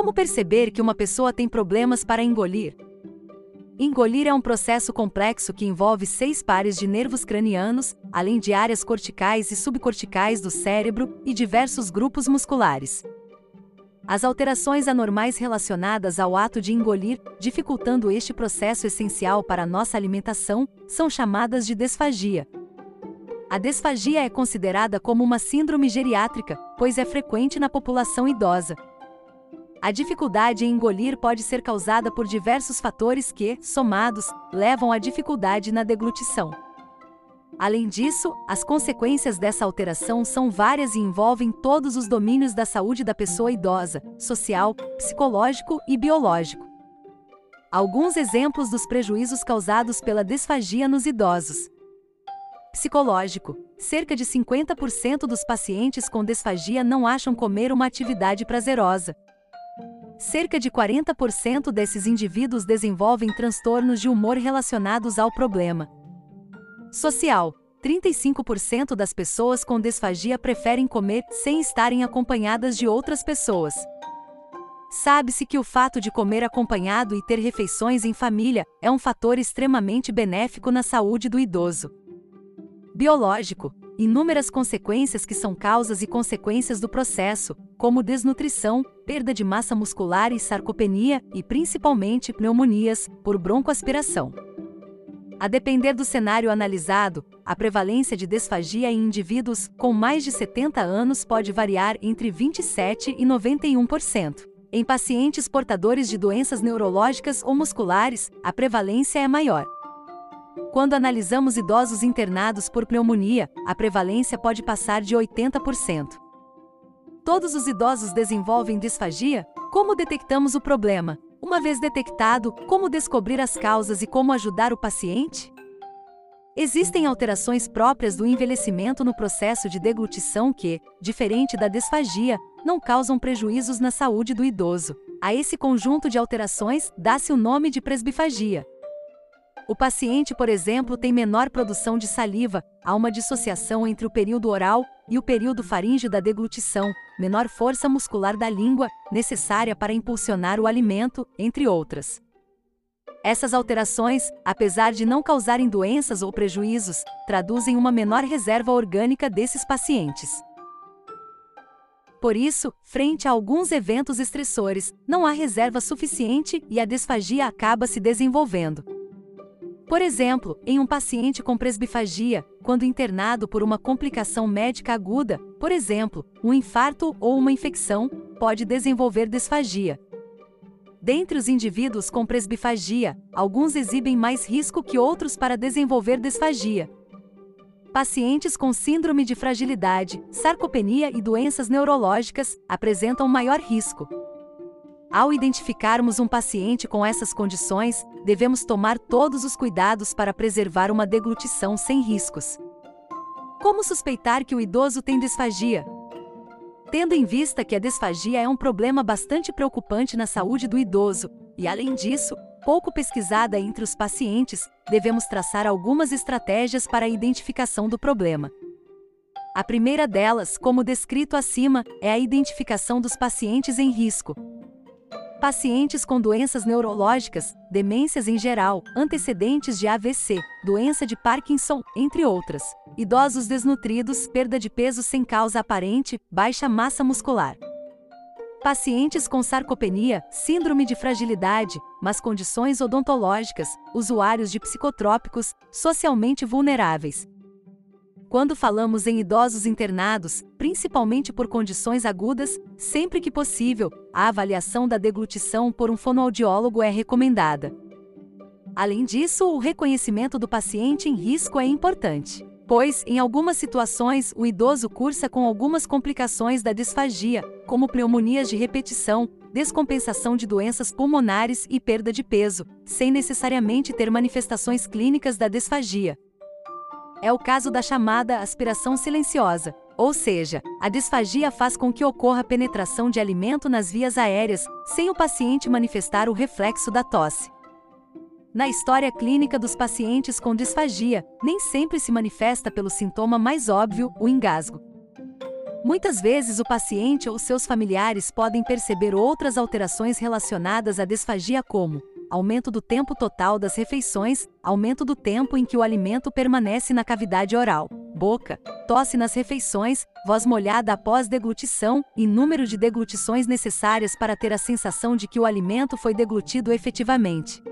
Como perceber que uma pessoa tem problemas para engolir? Engolir é um processo complexo que envolve seis pares de nervos cranianos, além de áreas corticais e subcorticais do cérebro e diversos grupos musculares. As alterações anormais relacionadas ao ato de engolir, dificultando este processo essencial para nossa alimentação, são chamadas de desfagia. A desfagia é considerada como uma síndrome geriátrica, pois é frequente na população idosa. A dificuldade em engolir pode ser causada por diversos fatores que, somados, levam à dificuldade na deglutição. Além disso, as consequências dessa alteração são várias e envolvem todos os domínios da saúde da pessoa idosa, social, psicológico e biológico. Alguns exemplos dos prejuízos causados pela desfagia nos idosos. Psicológico: cerca de 50% dos pacientes com desfagia não acham comer uma atividade prazerosa, cerca de 40% desses indivíduos desenvolvem transtornos de humor relacionados ao problema. Social: 35% das pessoas com desfagia preferem comer sem estarem acompanhadas de outras pessoas. Sabe-se que o fato de comer acompanhado e ter refeições em família é um fator extremamente benéfico na saúde do idoso. Biológico: inúmeras consequências que são causas e consequências do processo, como desnutrição, perda de massa muscular e sarcopenia, e principalmente pneumonias, por broncoaspiração. A depender do cenário analisado, a prevalência de desfagia em indivíduos com mais de 70 anos pode variar entre 27 e 91%. Em pacientes portadores de doenças neurológicas ou musculares, a prevalência é maior. Quando analisamos idosos internados por pneumonia, a prevalência pode passar de 80%. Todos os idosos desenvolvem disfagia? Como detectamos o problema? Uma vez detectado, como descobrir as causas e como ajudar o paciente? Existem alterações próprias do envelhecimento no processo de deglutição que, diferente da desfagia, não causam prejuízos na saúde do idoso. A esse conjunto de alterações dá-se o nome de presbifagia. O paciente, por exemplo, tem menor produção de saliva, há uma dissociação entre o período oral e o período faríngeo da deglutição, menor força muscular da língua, necessária para impulsionar o alimento, entre outras. Essas alterações, apesar de não causarem doenças ou prejuízos, traduzem uma menor reserva orgânica desses pacientes. Por isso, frente a alguns eventos estressores, não há reserva suficiente e a desfagia acaba se desenvolvendo. Por exemplo, em um paciente com presbifagia, quando internado por uma complicação médica aguda, por exemplo, um infarto ou uma infecção, pode desenvolver desfagia. Dentre os indivíduos com presbifagia, alguns exibem mais risco que outros para desenvolver desfagia. Pacientes com síndrome de fragilidade, sarcopenia e doenças neurológicas apresentam maior risco. Ao identificarmos um paciente com essas condições, devemos tomar todos os cuidados para preservar uma deglutição sem riscos. Como suspeitar que o idoso tem disfagia? Tendo em vista que a disfagia é um problema bastante preocupante na saúde do idoso, e além disso, pouco pesquisada entre os pacientes, devemos traçar algumas estratégias para a identificação do problema. A primeira delas, como descrito acima, é a identificação dos pacientes em risco, pacientes com doenças neurológicas, demências em geral, antecedentes de AVC, doença de Parkinson, entre outras, idosos desnutridos, perda de peso sem causa aparente, baixa massa muscular. Pacientes com sarcopenia, síndrome de fragilidade, mas condições odontológicas, usuários de psicotrópicos, socialmente vulneráveis, quando falamos em idosos internados, principalmente por condições agudas, sempre que possível, a avaliação da deglutição por um fonoaudiólogo é recomendada. Além disso, o reconhecimento do paciente em risco é importante, pois, em algumas situações, o idoso cursa com algumas complicações da disfagia, como pneumonias de repetição, descompensação de doenças pulmonares e perda de peso, sem necessariamente ter manifestações clínicas da disfagia. É o caso da chamada aspiração silenciosa, ou seja, a disfagia faz com que ocorra penetração de alimento nas vias aéreas, sem o paciente manifestar o reflexo da tosse. Na história clínica dos pacientes com disfagia, nem sempre se manifesta pelo sintoma mais óbvio, o engasgo. Muitas vezes o paciente ou seus familiares podem perceber outras alterações relacionadas à desfagia como aumento do tempo total das refeições, aumento do tempo em que o alimento permanece na cavidade oral, boca, tosse nas refeições, voz molhada após deglutição e número de deglutições necessárias para ter a sensação de que o alimento foi deglutido efetivamente.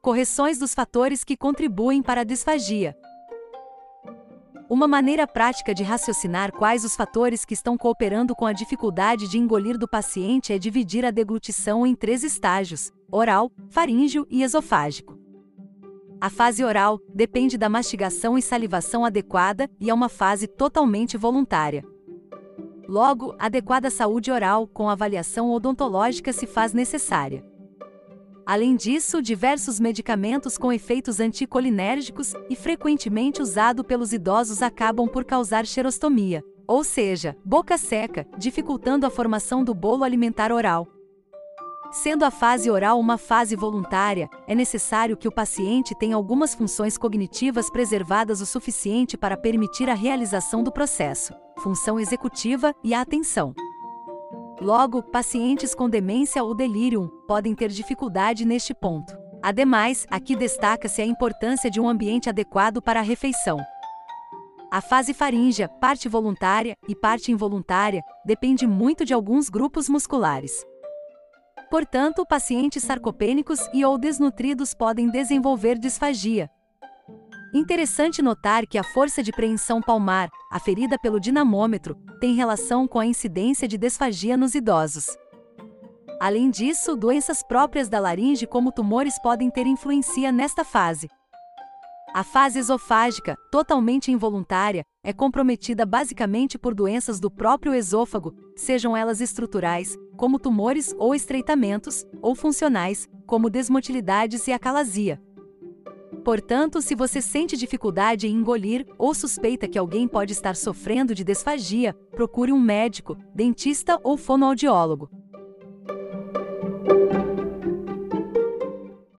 Correções dos fatores que contribuem para a disfagia. Uma maneira prática de raciocinar quais os fatores que estão cooperando com a dificuldade de engolir do paciente é dividir a deglutição em três estágios: oral, faríngeo e esofágico. A fase oral depende da mastigação e salivação adequada e é uma fase totalmente voluntária. Logo, adequada saúde oral com avaliação odontológica se faz necessária. Além disso, diversos medicamentos com efeitos anticolinérgicos e frequentemente usado pelos idosos acabam por causar xerostomia, ou seja, boca seca, dificultando a formação do bolo alimentar oral. Sendo a fase oral uma fase voluntária, é necessário que o paciente tenha algumas funções cognitivas preservadas o suficiente para permitir a realização do processo, função executiva e a atenção. Logo, pacientes com demência ou delírio podem ter dificuldade neste ponto. Ademais, aqui destaca-se a importância de um ambiente adequado para a refeição. A fase faríngea, parte voluntária e parte involuntária, depende muito de alguns grupos musculares. Portanto, pacientes sarcopênicos e ou desnutridos podem desenvolver disfagia, Interessante notar que a força de preensão palmar, aferida pelo dinamômetro, tem relação com a incidência de desfagia nos idosos. Além disso, doenças próprias da laringe como tumores podem ter influência nesta fase. A fase esofágica, totalmente involuntária, é comprometida basicamente por doenças do próprio esôfago, sejam elas estruturais, como tumores ou estreitamentos, ou funcionais, como desmotilidades e acalasia. Portanto, se você sente dificuldade em engolir ou suspeita que alguém pode estar sofrendo de desfagia, procure um médico, dentista ou fonoaudiólogo.